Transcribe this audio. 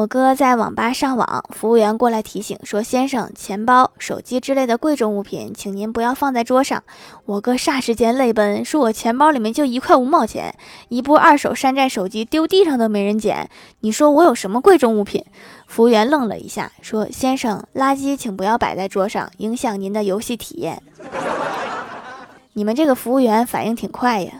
我哥在网吧上网服务员过来提醒说先生钱包手机之类的贵重物品请您不要放在桌上。我哥霎时间泪奔说我钱包里面就一块五毛钱一部二手山寨手机丢地上都没人捡。你说我有什么贵重物品？服务员愣了一下说先生垃圾请不要摆在桌上影响您的游戏体验。你们这个服务员反应挺快呀。